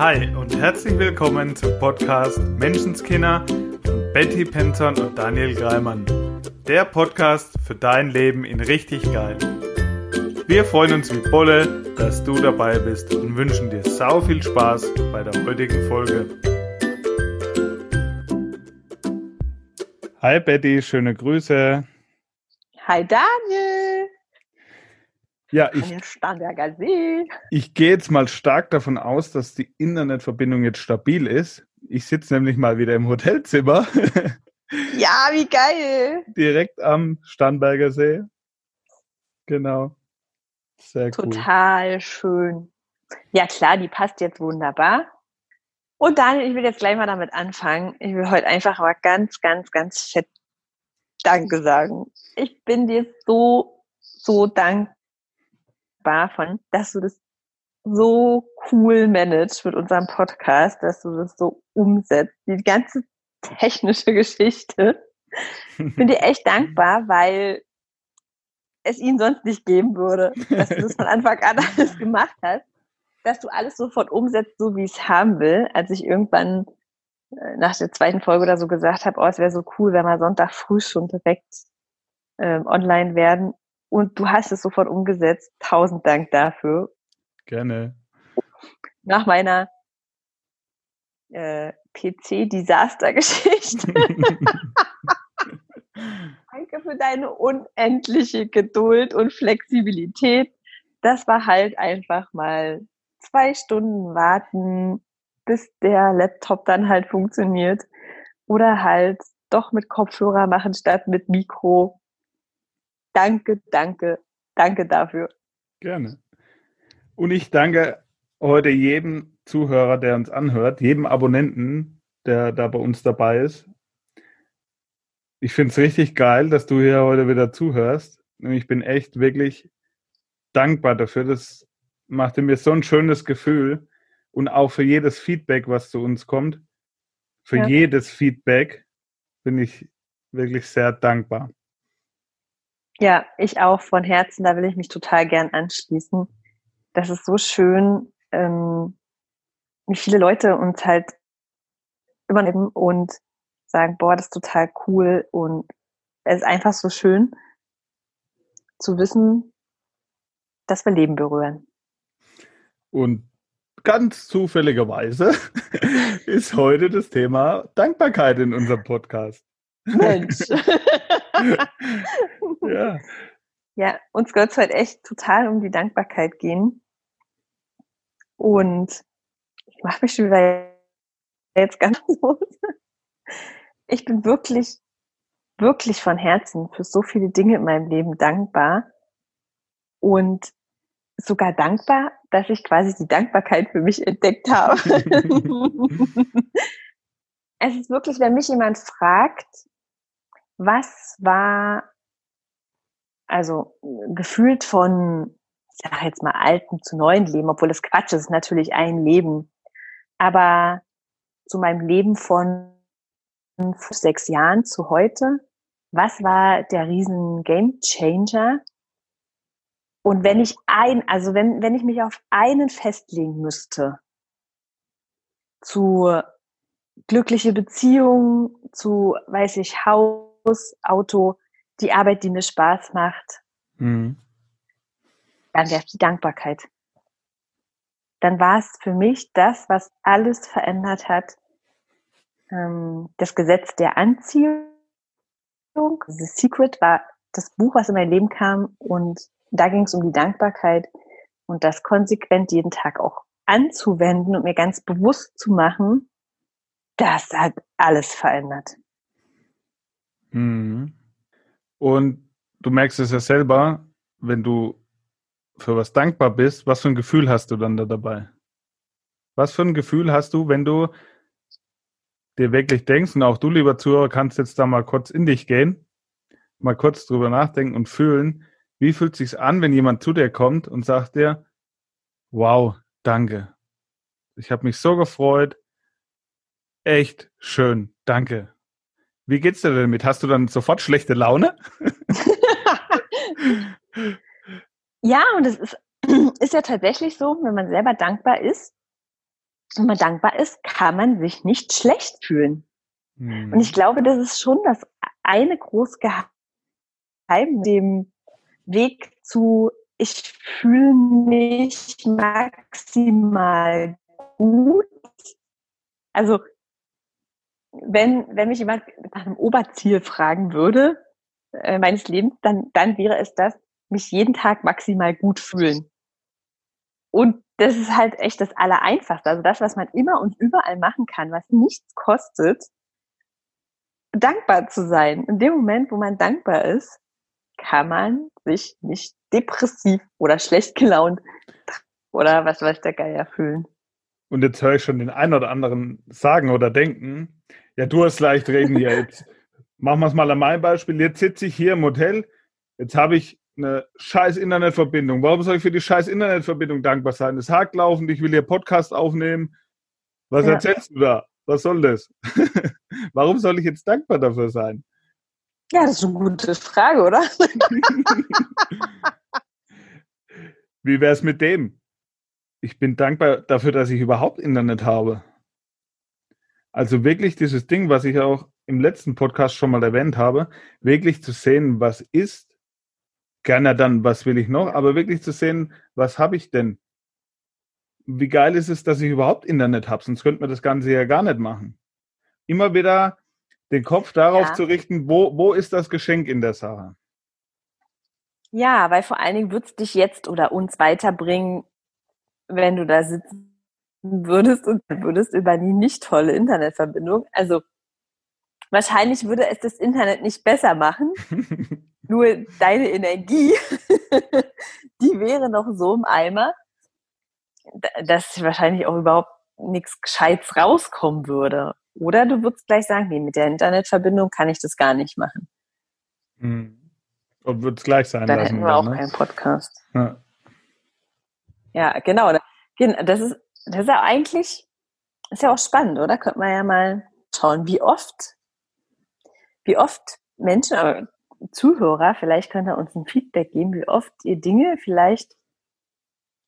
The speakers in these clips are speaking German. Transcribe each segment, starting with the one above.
Hi und herzlich willkommen zum Podcast Menschenskinder von Betty Penton und Daniel Greimann. Der Podcast für dein Leben in richtig geil. Wir freuen uns wie Bolle, dass du dabei bist und wünschen dir sau viel Spaß bei der heutigen Folge. Hi Betty, schöne Grüße. Hi Daniel. Ja, ich, ich gehe jetzt mal stark davon aus, dass die Internetverbindung jetzt stabil ist. Ich sitze nämlich mal wieder im Hotelzimmer, Ja, wie geil. direkt am Starnberger See. Genau. Sehr cool. Total schön. Ja klar, die passt jetzt wunderbar. Und Daniel, ich will jetzt gleich mal damit anfangen. Ich will heute einfach mal ganz, ganz, ganz fett Danke sagen. Ich bin dir so, so dankbar von, dass du das so cool managst mit unserem Podcast, dass du das so umsetzt. Die ganze technische Geschichte. Ich bin dir echt dankbar, weil es ihn sonst nicht geben würde, dass du das von Anfang an alles gemacht hast, dass du alles sofort umsetzt, so wie ich es haben will. Als ich irgendwann äh, nach der zweiten Folge oder so gesagt habe, oh, es wäre so cool, wenn wir Sonntag früh schon direkt ähm, online werden. Und du hast es sofort umgesetzt. Tausend Dank dafür. Gerne. Nach meiner äh, PC-Desaster-Geschichte. Danke für deine unendliche Geduld und Flexibilität. Das war halt einfach mal zwei Stunden warten, bis der Laptop dann halt funktioniert. Oder halt doch mit Kopfhörer machen statt mit Mikro. Danke, danke, danke dafür. Gerne. Und ich danke heute jedem Zuhörer, der uns anhört, jedem Abonnenten, der da bei uns dabei ist. Ich finde es richtig geil, dass du hier heute wieder zuhörst. Und ich bin echt wirklich dankbar dafür. Das machte mir so ein schönes Gefühl. Und auch für jedes Feedback, was zu uns kommt. Für Ja. jedes Feedback bin ich wirklich sehr dankbar. Ja, ich auch von Herzen, da will ich mich total gern anschließen. Das ist so schön, ähm, wie viele Leute uns halt übernehmen und sagen, boah, das ist total cool und es ist einfach so schön zu wissen, dass wir Leben berühren. Und ganz zufälligerweise ist heute das Thema Dankbarkeit in unserem Podcast. Mensch. Ja, Ja, uns soll es heute echt total um die Dankbarkeit gehen. Und ich mache mich schon wieder jetzt ganz los. Ich bin wirklich, wirklich von Herzen für so viele Dinge in meinem Leben dankbar. Und sogar dankbar, dass ich quasi die Dankbarkeit für mich entdeckt habe. es ist wirklich, wenn mich jemand fragt, was war also gefühlt von, ich sag jetzt mal, alten zu neuen Leben, obwohl das Quatsch ist, natürlich ein Leben. Aber zu meinem Leben von sechs Jahren zu heute, was war der riesen Game Changer? Und wenn ich ein, also wenn, wenn ich mich auf einen festlegen müsste, zu glückliche Beziehung, zu, weiß ich, Haus, Auto, die Arbeit, die mir Spaß macht, Mhm. dann wäre es die Dankbarkeit. Dann war es für mich das, was alles verändert hat. Ähm, das Gesetz der Anziehung, The Secret war das Buch, was in mein Leben kam und da ging es um die Dankbarkeit und das konsequent jeden Tag auch anzuwenden und mir ganz bewusst zu machen, das hat alles verändert. Mhm. Und du merkst es ja selber, wenn du für was dankbar bist, was für ein Gefühl hast du dann da dabei? Was für ein Gefühl hast du, wenn du dir wirklich denkst, und auch du, lieber Zuhörer, kannst jetzt da mal kurz in dich gehen, mal kurz drüber nachdenken und fühlen, wie fühlt sich's an, wenn jemand zu dir kommt und sagt dir, wow, danke. Ich habe mich so gefreut. Echt schön, danke. Wie geht's dir damit? Hast du dann sofort schlechte Laune? Ja, und es ist, ist ja tatsächlich so, wenn man selber dankbar ist, wenn man dankbar ist, kann man sich nicht schlecht fühlen. Mhm. Und ich glaube, das ist schon das eine große Geheimnis, dem Weg zu, ich fühle mich maximal gut. Also, wenn, wenn mich jemand nach einem Oberziel fragen würde, äh, meines Lebens, dann, dann wäre es das, mich jeden Tag maximal gut fühlen. Und das ist halt echt das Allereinfachste. Also das, was man immer und überall machen kann, was nichts kostet, dankbar zu sein. In dem Moment, wo man dankbar ist, kann man sich nicht depressiv oder schlecht gelaunt oder was weiß der Geier fühlen. Und jetzt höre ich schon den einen oder anderen sagen oder denken, ja, du hast leicht reden hier. Jetzt machen wir es mal an meinem Beispiel. Jetzt sitze ich hier im Hotel, jetzt habe ich eine scheiß Internetverbindung. Warum soll ich für die scheiß Internetverbindung dankbar sein? Es hakt laufend, ich will hier Podcast aufnehmen. Was ja. erzählst du da? Was soll das? Warum soll ich jetzt dankbar dafür sein? Ja, das ist eine gute Frage, oder? Wie wäre es mit dem? Ich bin dankbar dafür, dass ich überhaupt Internet habe. Also wirklich dieses Ding, was ich auch im letzten Podcast schon mal erwähnt habe, wirklich zu sehen, was ist, gerne dann, was will ich noch, aber wirklich zu sehen, was habe ich denn? Wie geil ist es, dass ich überhaupt Internet habe, sonst könnte man das Ganze ja gar nicht machen. Immer wieder den Kopf darauf ja. zu richten, wo, wo ist das Geschenk in der Sache? Ja, weil vor allen Dingen wird es dich jetzt oder uns weiterbringen, wenn du da sitzen würdest und würdest über die nicht tolle Internetverbindung. Also wahrscheinlich würde es das Internet nicht besser machen. Nur deine Energie, die wäre noch so im Eimer, dass wahrscheinlich auch überhaupt nichts Gescheites rauskommen würde. Oder du würdest gleich sagen, nee, mit der Internetverbindung kann ich das gar nicht machen. Hm. Und wird es gleich sein dann lassen. Dann hätten wir auch ne? keinen Podcast. Ja, ja genau. Das ist, das ist ja eigentlich, ist ja auch spannend, oder? Könnte man ja mal schauen, wie oft, wie oft Menschen, aber Zuhörer, vielleicht könnt ihr uns ein Feedback geben, wie oft ihr Dinge vielleicht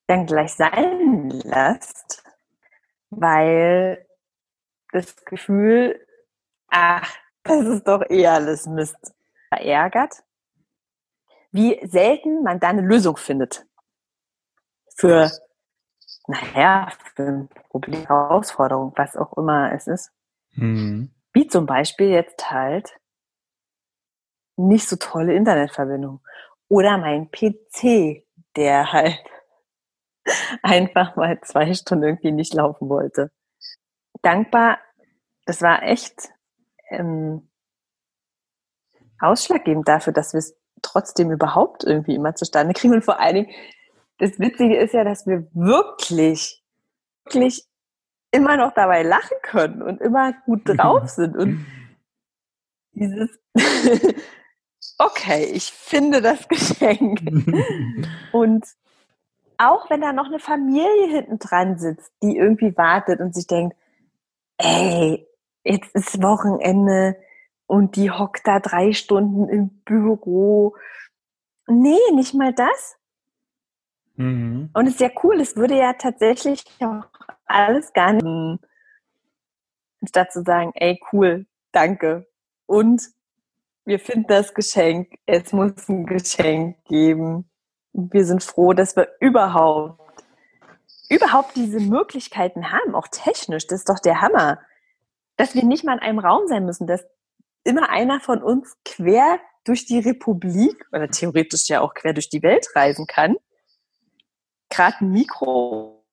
dann gleich sein lasst, weil das Gefühl, ach, das ist doch eh alles Mist, verärgert, wie selten man da eine Lösung findet für, naja, für ein Problem, Herausforderung, was auch immer es ist. Mhm. Wie zum Beispiel jetzt halt nicht so tolle Internetverbindung oder mein PC, der halt einfach mal zwei Stunden irgendwie nicht laufen wollte dankbar. Das war echt ähm, ausschlaggebend dafür, dass wir es trotzdem überhaupt irgendwie immer zustande kriegen. Und vor allen Dingen, das Witzige ist ja, dass wir wirklich, wirklich immer noch dabei lachen können und immer gut drauf sind. Und dieses, okay, ich finde das Geschenk. und auch wenn da noch eine Familie hinten dran sitzt, die irgendwie wartet und sich denkt, ey, jetzt ist Wochenende und die hockt da drei Stunden im Büro. Nee, nicht mal das. Mhm. Und es ist ja cool, es würde ja tatsächlich auch alles gar nicht, statt zu sagen, ey, cool, danke. Und wir finden das Geschenk, es muss ein Geschenk geben. Wir sind froh, dass wir überhaupt überhaupt diese Möglichkeiten haben, auch technisch, das ist doch der Hammer. Dass wir nicht mal in einem Raum sein müssen, dass immer einer von uns quer durch die Republik oder theoretisch ja auch quer durch die Welt reisen kann, gerade ein Mikro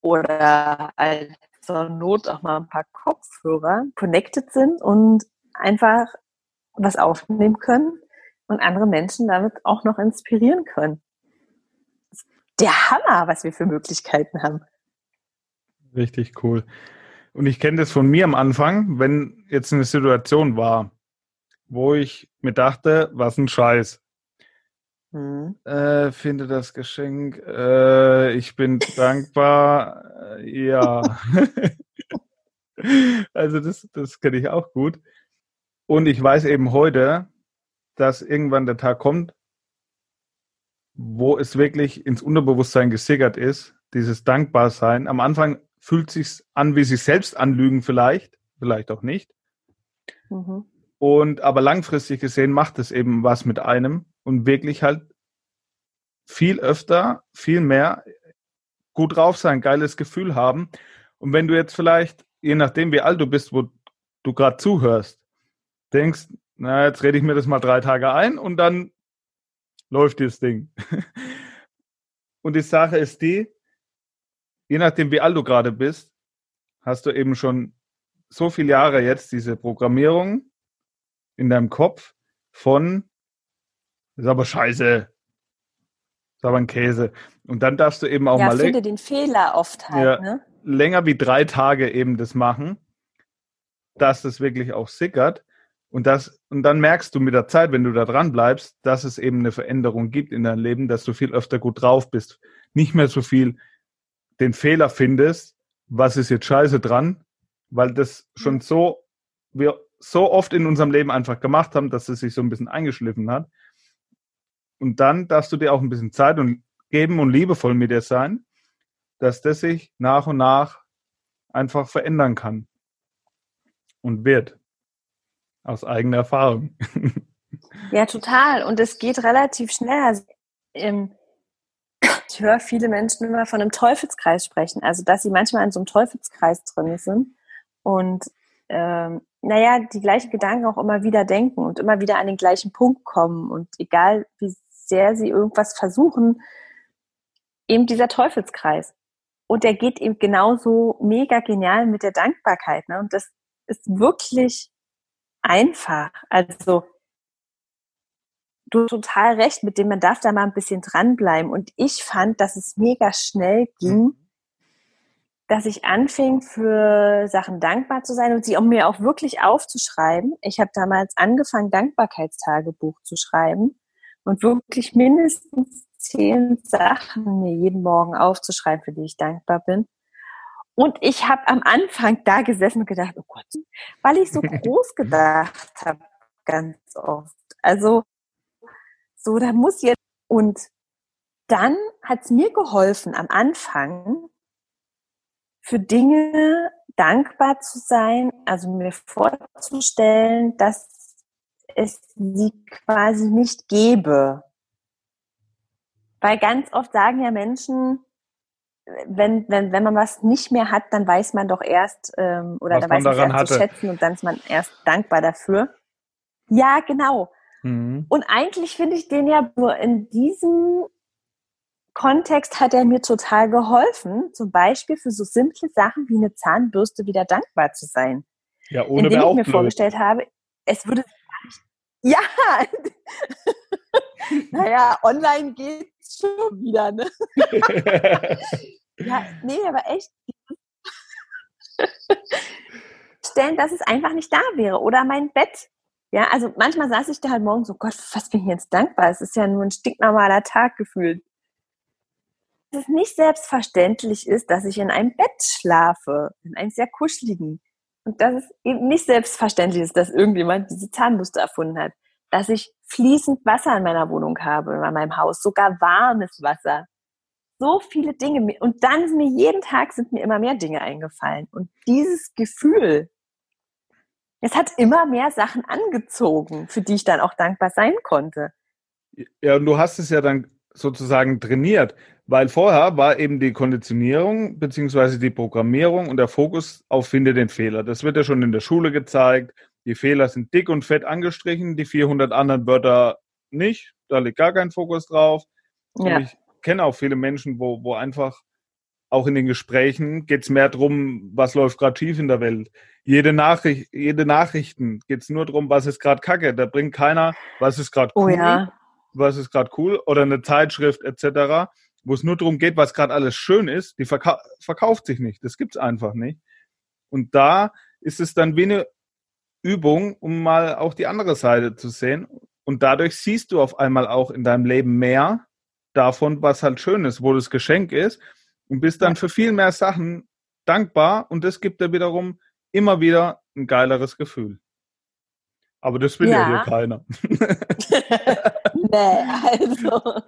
oder als zur Not auch mal ein paar Kopfhörer connected sind und einfach was aufnehmen können und andere Menschen damit auch noch inspirieren können der Hammer, was wir für Möglichkeiten haben. Richtig cool. Und ich kenne das von mir am Anfang, wenn jetzt eine Situation war, wo ich mir dachte, was ein Scheiß. Hm. Äh, finde das Geschenk, äh, ich bin dankbar, äh, ja. also das, das kenne ich auch gut. Und ich weiß eben heute, dass irgendwann der Tag kommt, wo es wirklich ins Unterbewusstsein gesickert ist, dieses Dankbarsein. Am Anfang fühlt sich an, wie sich selbst anlügen vielleicht, vielleicht auch nicht. Mhm. Und aber langfristig gesehen macht es eben was mit einem und wirklich halt viel öfter, viel mehr gut drauf sein, geiles Gefühl haben. Und wenn du jetzt vielleicht, je nachdem wie alt du bist, wo du gerade zuhörst, denkst, na, jetzt rede ich mir das mal drei Tage ein und dann läuft das Ding. Und die Sache ist die, je nachdem wie alt du gerade bist, hast du eben schon so viele Jahre jetzt diese Programmierung in deinem Kopf von, ist aber scheiße, ist aber ein Käse. Und dann darfst du eben auch ja, mal. Ich finde den Fehler oft halt, ja, ne? länger wie drei Tage eben das machen, dass das wirklich auch sickert. Und, das, und dann merkst du mit der Zeit, wenn du da dran bleibst, dass es eben eine Veränderung gibt in deinem Leben, dass du viel öfter gut drauf bist. Nicht mehr so viel den Fehler findest, was ist jetzt scheiße dran, weil das schon so, wir so oft in unserem Leben einfach gemacht haben, dass es sich so ein bisschen eingeschliffen hat. Und dann darfst du dir auch ein bisschen Zeit und geben und liebevoll mit dir sein, dass das sich nach und nach einfach verändern kann und wird. Aus eigener Erfahrung. Ja, total. Und es geht relativ schnell. Also, ähm, ich höre viele Menschen immer von einem Teufelskreis sprechen, also dass sie manchmal in so einem Teufelskreis drin sind und ähm, naja, die gleichen Gedanken auch immer wieder denken und immer wieder an den gleichen Punkt kommen und egal wie sehr sie irgendwas versuchen, eben dieser Teufelskreis. Und der geht eben genauso mega genial mit der Dankbarkeit. Ne? Und das ist wirklich einfach. Also du hast total recht, mit dem man darf da mal ein bisschen dranbleiben. Und ich fand, dass es mega schnell ging, mhm. Dass ich anfing, für Sachen dankbar zu sein und sie um mir auch wirklich aufzuschreiben. Ich habe damals angefangen, Dankbarkeitstagebuch zu schreiben und wirklich mindestens zehn Sachen mir jeden Morgen aufzuschreiben, für die ich dankbar bin. Und ich habe am Anfang da gesessen und gedacht, oh Gott, weil ich so groß gedacht habe, ganz oft. Also so, da muss jetzt. Und dann hat es mir geholfen, am Anfang für Dinge dankbar zu sein, also mir vorzustellen, dass es sie quasi nicht gäbe. Weil ganz oft sagen ja Menschen, wenn, wenn, wenn man was nicht mehr hat, dann weiß man doch erst, ähm, oder dann weiß man es erst hatte. zu schätzen und dann ist man erst dankbar dafür. Ja, genau. Mhm. Und eigentlich finde ich den ja nur in diesem Kontext hat er mir total geholfen, zum Beispiel für so simple Sachen wie eine Zahnbürste wieder dankbar zu sein. Ja, ohne Indem ich mir blöd. vorgestellt habe, es würde ja, naja, online geht's schon wieder, ne? ja, nee, aber echt. Stellen, dass es einfach nicht da wäre. Oder mein Bett ja, also manchmal saß ich da halt morgens so, Gott, was bin ich jetzt dankbar? Es ist ja nur ein stinknormaler Tag gefühlt. Dass es nicht selbstverständlich ist, dass ich in einem Bett schlafe, in einem sehr kuscheligen. Und dass es eben nicht selbstverständlich ist, dass irgendjemand diese Zahnmuster erfunden hat. Dass ich fließend Wasser in meiner Wohnung habe, in meinem Haus, sogar warmes Wasser. So viele Dinge. Und dann sind mir jeden Tag sind mir immer mehr Dinge eingefallen. Und dieses Gefühl, es hat immer mehr Sachen angezogen, für die ich dann auch dankbar sein konnte. Ja, und du hast es ja dann sozusagen trainiert, weil vorher war eben die Konditionierung beziehungsweise die Programmierung und der Fokus auf Finde den Fehler. Das wird ja schon in der Schule gezeigt. Die Fehler sind dick und fett angestrichen, die 400 anderen Wörter nicht. Da liegt gar kein Fokus drauf. Ja. Und ich kenne auch viele Menschen, wo, wo einfach auch in den Gesprächen geht es mehr darum, was läuft gerade schief in der Welt. Jede Nachricht, jede Nachrichten geht es nur darum, was ist gerade Kacke. Da bringt keiner, was ist gerade oh cool, oh ja. was ist gerade cool oder eine Zeitschrift etc., wo es nur darum geht, was gerade alles schön ist. Die verkau verkauft sich nicht. Das gibt's einfach nicht. Und da ist es dann wie eine Übung, um mal auch die andere Seite zu sehen. Und dadurch siehst du auf einmal auch in deinem Leben mehr davon, was halt schön ist, wo das Geschenk ist und bist dann für viel mehr Sachen dankbar und das gibt dir wiederum immer wieder ein geileres Gefühl. Aber das will ja, ja hier keiner. nee, also.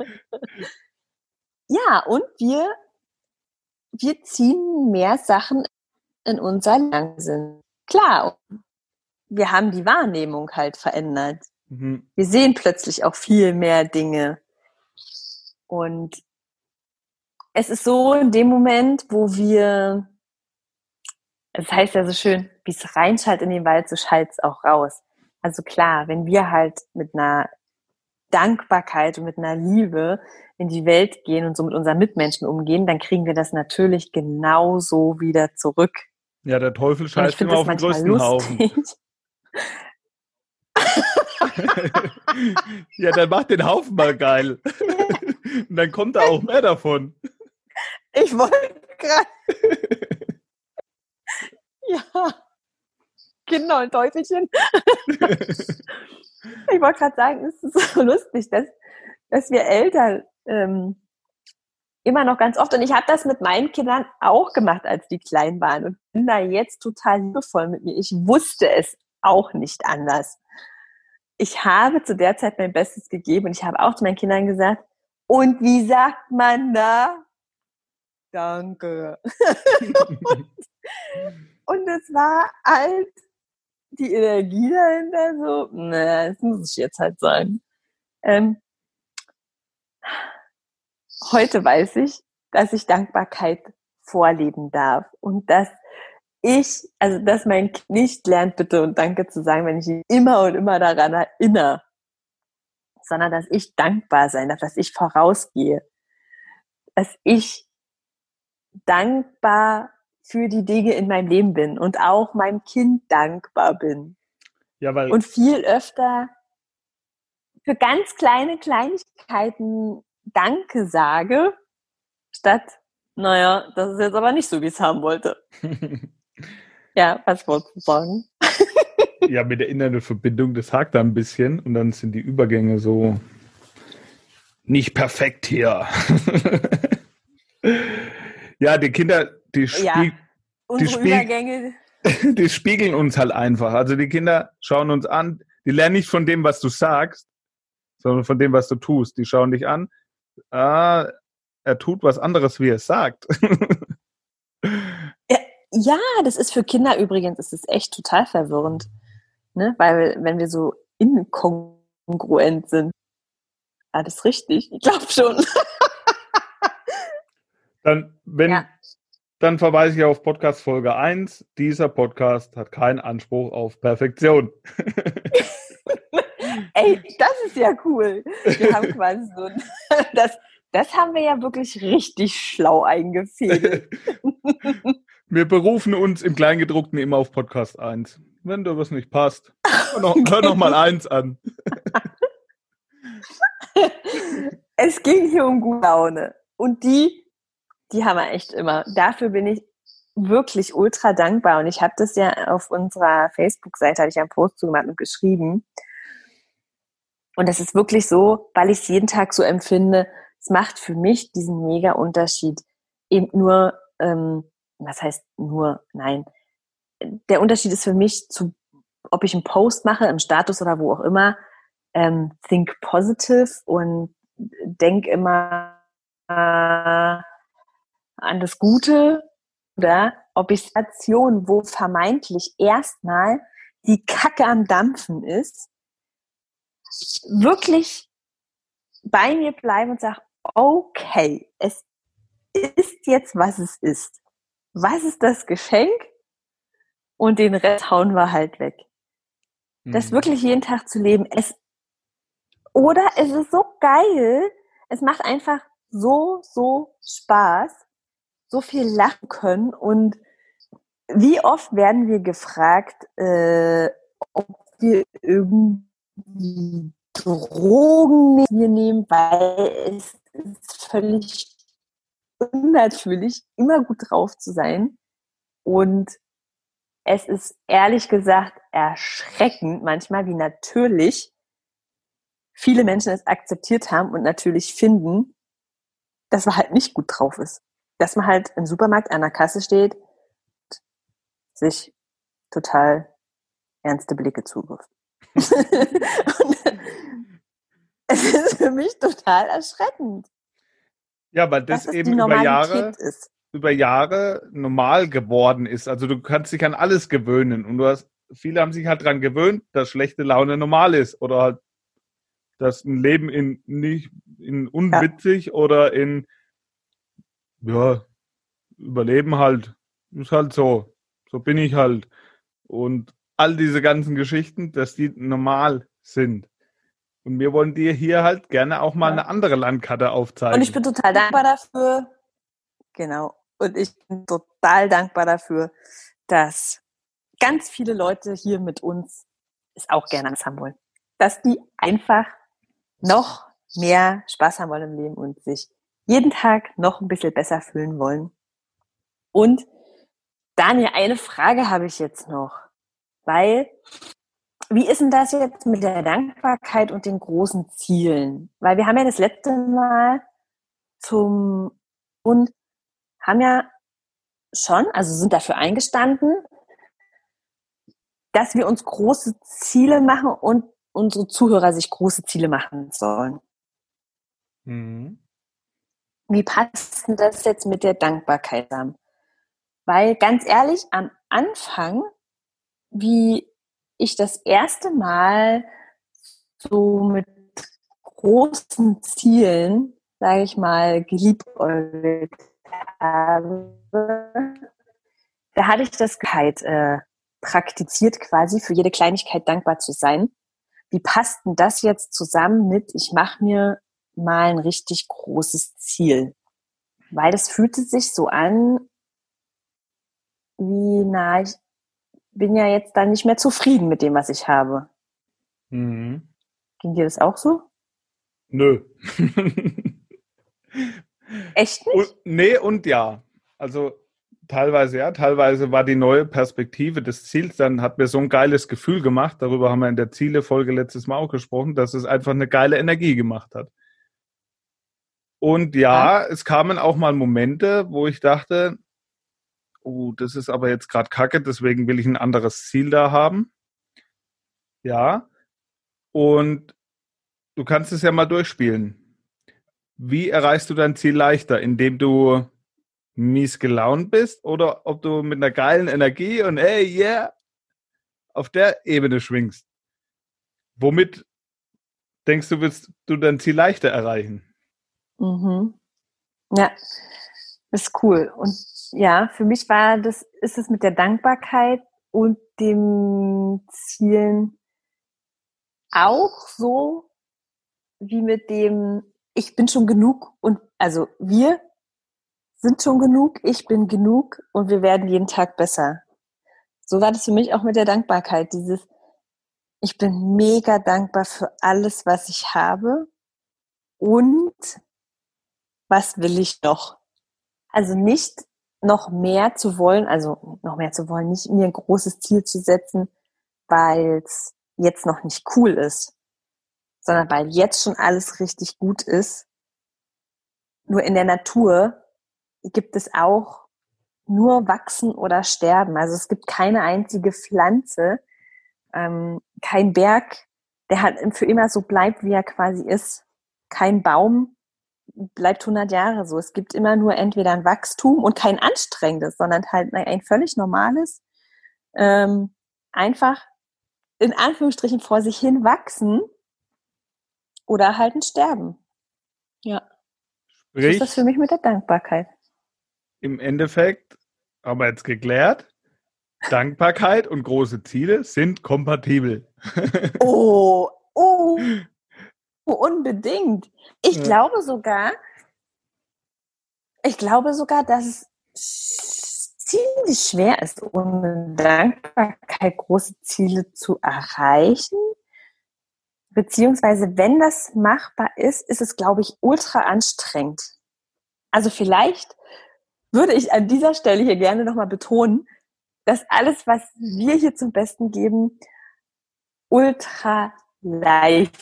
Ja, und wir wir ziehen mehr Sachen in unser Langsinn. Klar, wir haben die Wahrnehmung halt verändert. Mhm. Wir sehen plötzlich auch viel mehr Dinge. Und es ist so in dem Moment, wo wir, es heißt ja so schön, wie es reinschallt in den Wald, so schallt es auch raus. Also klar, wenn wir halt mit einer Dankbarkeit und mit einer Liebe in die Welt gehen und so mit unseren Mitmenschen umgehen, dann kriegen wir das natürlich genauso wieder zurück. Ja, der Teufel scheißt immer auf den größten lustig. Haufen. ja, dann mach den Haufen mal geil. Und dann kommt da auch mehr davon. Ich wollte gerade. ja. Genau, ein Teufelchen. ich wollte gerade sagen, es ist so lustig, dass, dass wir Eltern ähm, immer noch ganz oft, und ich habe das mit meinen Kindern auch gemacht, als die klein waren und bin da jetzt total liebevoll mit mir. Ich wusste es auch nicht anders. Ich habe zu der Zeit mein Bestes gegeben und ich habe auch zu meinen Kindern gesagt, und wie sagt man da? Danke. und, und es war halt die Energie dahinter so, ne, das muss ich jetzt halt sagen. Ähm, heute weiß ich, dass ich Dankbarkeit vorleben darf und dass ich, also dass mein Kind nicht lernt, bitte und danke zu sagen, wenn ich ihn immer und immer daran erinnere, sondern dass ich dankbar sein darf, dass ich vorausgehe, dass ich dankbar für die Dinge in meinem Leben bin und auch meinem Kind dankbar bin. Ja, weil und viel öfter für ganz kleine Kleinigkeiten Danke sage, statt, naja, das ist jetzt aber nicht so, wie ich es haben wollte. ja, was wolltest du sagen? ja, mit der inneren Verbindung, das hakt da ein bisschen und dann sind die Übergänge so nicht perfekt hier. ja, die Kinder, die, spiel ja, die, spiel die spiegeln uns halt einfach. Also die Kinder schauen uns an, die lernen nicht von dem, was du sagst, sondern von dem, was du tust. Die schauen dich an, ah, er tut was anderes, wie er es sagt. ja, das ist für Kinder übrigens, ist echt total verwirrend. Ne? Weil wenn wir so inkongruent sind, ah, das ist richtig, ich glaube schon. Dann, wenn, ja. Dann verweise ich auf Podcast Folge 1. Dieser Podcast hat keinen Anspruch auf Perfektion. Ey, das ist ja cool. Wir haben quasi so, das, das haben wir ja wirklich richtig schlau eingefädelt. Wir berufen uns im Kleingedruckten immer auf Podcast 1. Wenn da was nicht passt, hör noch, hör noch mal eins an. es ging hier um gute Laune. Und die, die haben wir echt immer. Dafür bin ich wirklich ultra dankbar. Und ich habe das ja auf unserer Facebook-Seite, hatte ich einen Post zugemacht und geschrieben. Und das ist wirklich so, weil ich es jeden Tag so empfinde, es macht für mich diesen mega Unterschied. Eben nur, ähm, was heißt nur, nein. Der Unterschied ist für mich zu, ob ich einen Post mache, im Status oder wo auch immer, ähm, think positive und denk immer äh, an das Gute oder ob ich Station, wo vermeintlich erstmal die Kacke am Dampfen ist, wirklich bei mir bleiben und sage, okay, es ist jetzt, was es ist. Was ist das Geschenk? Und den Rest hauen wir halt weg. Mhm. Das wirklich jeden Tag zu leben, es, oder es ist so geil, es macht einfach so, so Spaß, so viel lachen können und wie oft werden wir gefragt, äh, ob wir irgendwie Drogen nehmen, weil es ist völlig unnatürlich, immer gut drauf zu sein. Und es ist ehrlich gesagt erschreckend manchmal, wie natürlich viele Menschen es akzeptiert haben und natürlich finden, dass man halt nicht gut drauf ist. Dass man halt im Supermarkt an der Kasse steht, sich total ernste Blicke zuwirft. es ist für mich total erschreckend. Ja, weil das, das eben über Jahre über Jahre normal geworden ist. Also du kannst dich an alles gewöhnen und du hast, viele haben sich halt dran gewöhnt, dass schlechte Laune normal ist oder halt, dass ein Leben in nicht in unwitzig ja. oder in ja Überleben halt ist halt so, so bin ich halt und all diese ganzen Geschichten, dass die normal sind. Und wir wollen dir hier halt gerne auch mal ja. eine andere Landkarte aufzeigen. Und ich bin total dankbar dafür. Genau. Und ich bin total dankbar dafür, dass ganz viele Leute hier mit uns es auch gerne haben wollen. Dass die einfach noch mehr Spaß haben wollen im Leben und sich jeden Tag noch ein bisschen besser fühlen wollen. Und Daniel, eine Frage habe ich jetzt noch, weil wie ist denn das jetzt mit der Dankbarkeit und den großen Zielen? Weil wir haben ja das letzte Mal zum und haben ja schon, also sind dafür eingestanden, dass wir uns große Ziele machen und unsere Zuhörer sich große Ziele machen sollen. Mhm. Wie passt denn das jetzt mit der Dankbarkeit zusammen? Weil ganz ehrlich, am Anfang, wie ich das erste Mal so mit großen Zielen, sage ich mal, geliebäugelt habe, da hatte ich das halt äh, praktiziert, quasi für jede Kleinigkeit dankbar zu sein. Wie passt denn das jetzt zusammen mit, ich mache mir mal ein richtig großes Ziel? Weil das fühlte sich so an, wie, na, ich bin ja jetzt dann nicht mehr zufrieden mit dem, was ich habe. Mhm. Ging dir das auch so? Nö. Echt nicht? Und, nee und ja. Also teilweise ja, teilweise war die neue Perspektive des Ziels, dann hat mir so ein geiles Gefühl gemacht, darüber haben wir in der Ziele-Folge letztes Mal auch gesprochen, dass es einfach eine geile Energie gemacht hat. Und ja, ja. es kamen auch mal Momente, wo ich dachte, oh, das ist aber jetzt gerade kacke, deswegen will ich ein anderes Ziel da haben. Ja. Und du kannst es ja mal durchspielen. Wie erreichst du dein Ziel leichter? Indem du mies gelaunt bist oder ob du mit einer geilen Energie und hey, yeah, auf der Ebene schwingst? Womit denkst du, willst du dein Ziel leichter erreichen? Mhm. Ja, ist cool. Und ja, für mich war das, ist es mit der Dankbarkeit und dem Zielen auch so wie mit dem ich bin schon genug und also wir sind schon genug, ich bin genug und wir werden jeden Tag besser. So war das für mich auch mit der Dankbarkeit. Dieses, ich bin mega dankbar für alles, was ich habe und was will ich noch? Also nicht noch mehr zu wollen, also noch mehr zu wollen, nicht mir ein großes Ziel zu setzen, weil es jetzt noch nicht cool ist, sondern weil jetzt schon alles richtig gut ist. Nur in der Natur gibt es auch nur wachsen oder sterben. Also es gibt keine einzige Pflanze, ähm, kein Berg, der halt für immer so bleibt, wie er quasi ist. Kein Baum bleibt 100 Jahre so. Es gibt immer nur entweder ein Wachstum und kein anstrengendes, sondern halt ein völlig normales, ähm, einfach in Anführungsstrichen vor sich hin wachsen oder halt ein Sterben. Ja. Sprich, so ist das für mich mit der Dankbarkeit. Im Endeffekt haben wir jetzt geklärt, Dankbarkeit und große Ziele sind kompatibel. oh, unbedingt. Ich ja. glaube sogar, ich glaube sogar, dass es ziemlich schwer ist, ohne Dankbarkeit große Ziele zu erreichen. Beziehungsweise, wenn das machbar ist, ist es, glaube ich, ultra anstrengend. Also vielleicht würde ich an dieser Stelle hier gerne nochmal betonen, dass alles, was wir hier zum Besten geben, ultra leicht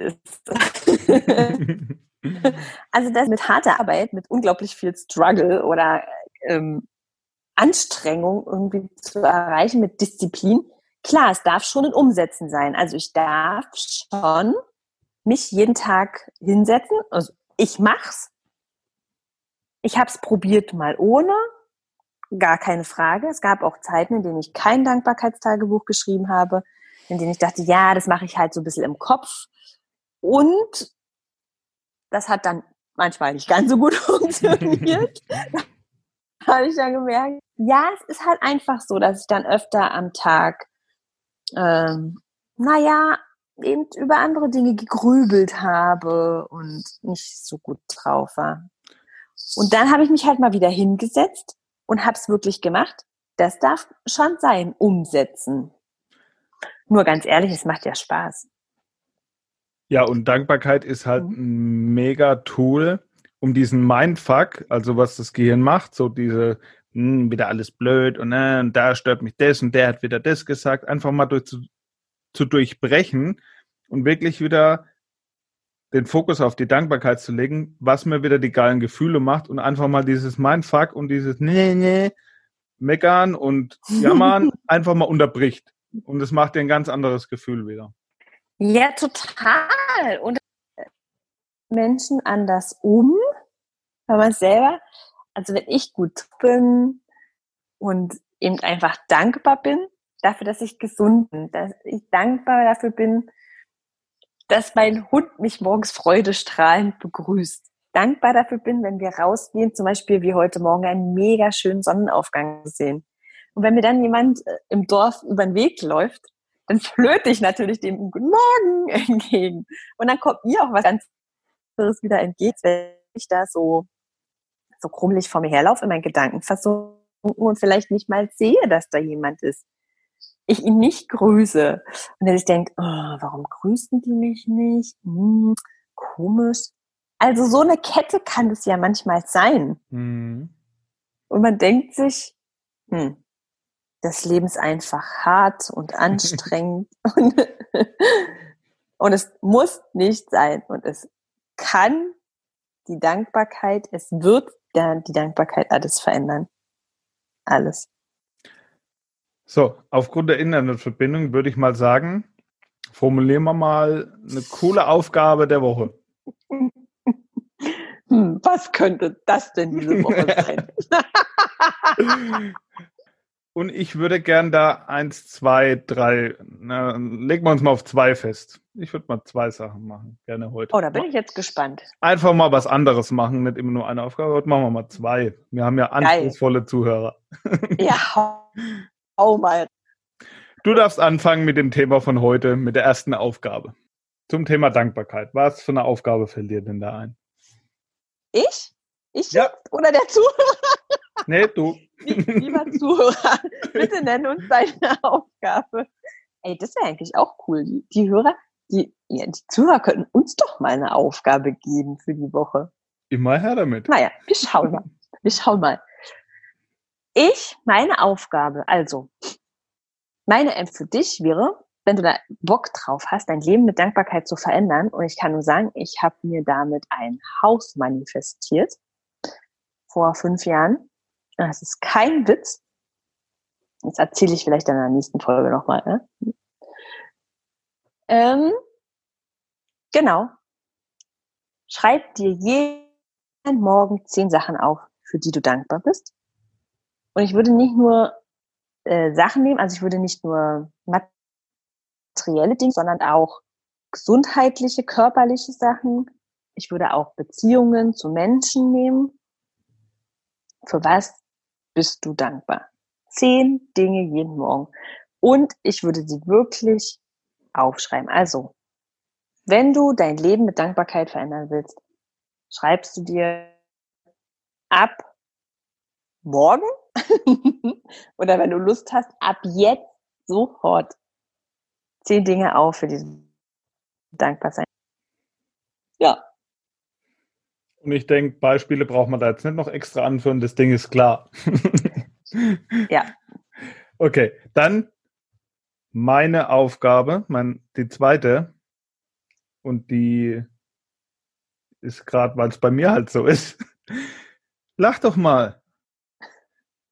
ist. also das mit harter Arbeit, mit unglaublich viel Struggle oder ähm, Anstrengung irgendwie zu erreichen, mit Disziplin, klar, es darf schon ein Umsetzen sein. Also ich darf schon mich jeden Tag hinsetzen. Also ich mach's. Ich habe es probiert mal ohne, gar keine Frage. Es gab auch Zeiten, in denen ich kein Dankbarkeitstagebuch geschrieben habe, in denen ich dachte, ja, das mache ich halt so ein bisschen im Kopf. Und das hat dann manchmal nicht ganz so gut funktioniert. habe ich dann gemerkt, ja, es ist halt einfach so, dass ich dann öfter am Tag, ähm, naja, eben über andere Dinge gegrübelt habe und nicht so gut drauf war. Und dann habe ich mich halt mal wieder hingesetzt und habe es wirklich gemacht. Das darf schon sein, umsetzen. Nur ganz ehrlich, es macht ja Spaß. Ja, und Dankbarkeit ist halt mhm. ein mega Tool, um diesen Mindfuck, also was das Gehirn macht, so diese, mh, hm, wieder alles blöd und, äh, und da stört mich das und der hat wieder das gesagt, einfach mal durch, zu, zu durchbrechen und wirklich wieder den Fokus auf die Dankbarkeit zu legen, was mir wieder die geilen Gefühle macht und einfach mal dieses Mindfuck und dieses Nee, nee, meckern und jammern einfach mal unterbricht. Und es macht dir ein ganz anderes Gefühl wieder. Ja, total. Und Menschen anders um, weil man selber, also wenn ich gut bin und eben einfach dankbar bin dafür, dass ich gesund bin, dass ich dankbar dafür bin, dass mein Hund mich morgens freudestrahlend begrüßt. Dankbar dafür bin, wenn wir rausgehen, zum Beispiel wie heute Morgen einen mega schönen Sonnenaufgang sehen. Und wenn mir dann jemand äh, im Dorf über den Weg läuft, dann flöte ich natürlich dem Guten Morgen entgegen. Und dann kommt mir auch was ganz anderes wieder entgegen, wenn ich da so, so krummelig vor mir herlaufe, in meinen Gedanken versunken und vielleicht nicht mal sehe, dass da jemand ist ich ihn nicht grüße und er sich denkt, oh, warum grüßen die mich nicht? Hm, komisch. Also so eine Kette kann es ja manchmal sein. Mhm. Und man denkt sich, hm, das Leben ist einfach hart und anstrengend und, und es muss nicht sein und es kann die Dankbarkeit, es wird ja die Dankbarkeit alles verändern. Alles. So, aufgrund der Internetverbindung würde ich mal sagen, formulieren wir mal eine coole Aufgabe der Woche. Hm, was könnte das denn diese Woche sein? Und ich würde gern da eins, zwei, drei, na, legen wir uns mal auf zwei fest. Ich würde mal zwei Sachen machen, gerne heute. Oh, da bin ich jetzt gespannt. Einfach mal was anderes machen, nicht immer nur eine Aufgabe. Heute machen wir mal zwei. Wir haben ja anspruchsvolle Geil. Zuhörer. Ja, Hau mal. Du darfst anfangen mit dem Thema von heute, mit der ersten Aufgabe. Zum Thema Dankbarkeit. Was für eine Aufgabe fällt dir denn da ein? Ich? Ich ja. oder der Zuhörer? Nee, du. Lieber Zuhörer, bitte nenn uns deine Aufgabe. Ey, das wäre eigentlich auch cool. Die, die Hörer, die, ja, die Zuhörer könnten uns doch mal eine Aufgabe geben für die Woche. Immer her damit. Naja, wir schauen mal. Wir schauen mal. Ich, meine Aufgabe, also, meine App für dich wäre, wenn du da Bock drauf hast, dein Leben mit Dankbarkeit zu verändern, und ich kann nur sagen, ich habe mir damit ein Haus manifestiert vor fünf Jahren. Das ist kein Witz. Das erzähle ich vielleicht in der nächsten Folge nochmal. Ne? Ähm, genau. Schreib dir jeden Morgen zehn Sachen auf, für die du dankbar bist. Und ich würde nicht nur äh, Sachen nehmen, also ich würde nicht nur materielle Dinge, sondern auch gesundheitliche, körperliche Sachen. Ich würde auch Beziehungen zu Menschen nehmen. Für was bist du dankbar? Zehn Dinge jeden Morgen. Und ich würde sie wirklich aufschreiben. Also, wenn du dein Leben mit Dankbarkeit verändern willst, schreibst du dir ab morgen oder wenn du Lust hast, ab jetzt sofort zehn Dinge auf, für die du dankbar sein. Ja. Und ich denke, Beispiele braucht man da jetzt nicht noch extra anführen, das Ding ist klar. ja. Okay, dann meine Aufgabe, mein, die zweite, und die ist gerade, weil es bei mir halt so ist. Lach doch mal.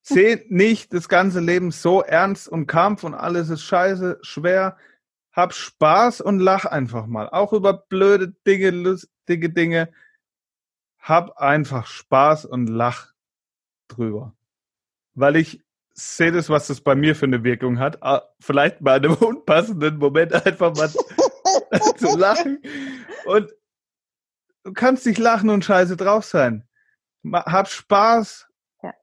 Seh nicht das ganze Leben so ernst und Kampf und alles ist scheiße, schwer. Hab Spaß und lach einfach mal. Auch über blöde Dinge, lustige Dinge. Hab einfach Spaß und lach drüber. Weil ich sehe das, was das bei mir für eine Wirkung hat. Ah, Vielleicht mal in einem unpassenden Moment einfach mal zu lachen. Und du kannst nicht lachen und scheiße drauf sein. Hab Spaß. Ja.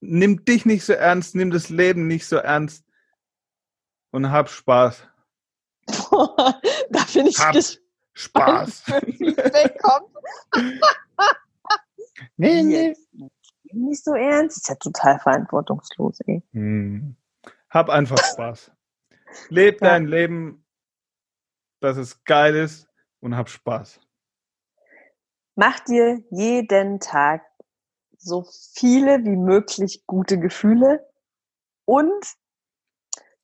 Nimm dich nicht so ernst, nimm das Leben nicht so ernst und hab Spaß. da finde ich Hab gespannt, Spaß. Nee, nee. Nicht so ernst. Ist ja total verantwortungslos, ey. Hm. Hab einfach Spaß. Leb Ja. dein Leben, dass es geil ist und hab Spaß. Mach dir jeden Tag so viele wie möglich gute Gefühle und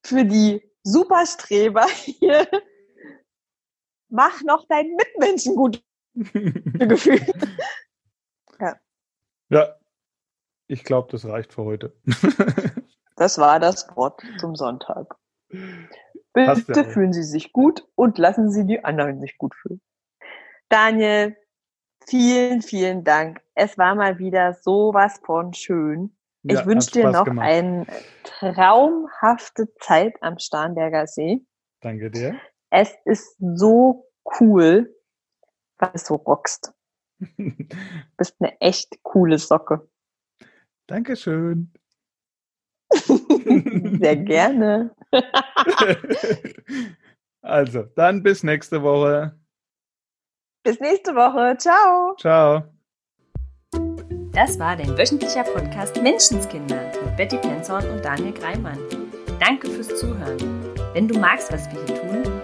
für die Superstreber hier mach noch deinen Mitmenschen gute Gefühle. ja, ich glaube, das reicht für heute. Das war das Wort zum Sonntag. Bitte ja fühlen Sie sich gut und lassen Sie die anderen sich gut fühlen. Daniel, vielen, vielen Dank. Es war mal wieder sowas von schön. Ich Ja, wünsche hat dir noch gemacht. eine traumhafte Zeit am Starnberger See. Danke dir. Es ist so cool, was du rockst. Bist eine echt coole Socke. Dankeschön. Sehr gerne. also, dann bis nächste Woche. Bis nächste Woche. Ciao. Ciao. Das war dein wöchentlicher Podcast Menschenskinder mit Betty Penzorn und Daniel Greimann. Danke fürs Zuhören. Wenn du magst, was wir hier tun,